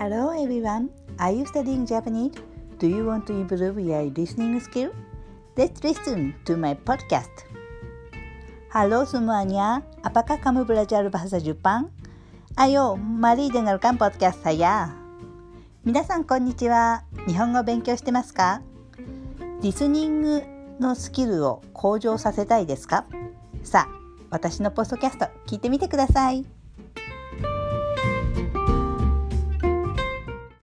Hello everyone. Are you studying Japanese? Do you want to improve your listening skill? Let's listen to my podcast. Halo semuanya, apakah kamu belajar bahasa Jepang? Ayo, mari dengarkan podcast saya. 皆さんこんにちは。日本語勉強してますかリスニングのスキルを向上させたいですかさあ、私のポストキャスト聞いてみてください。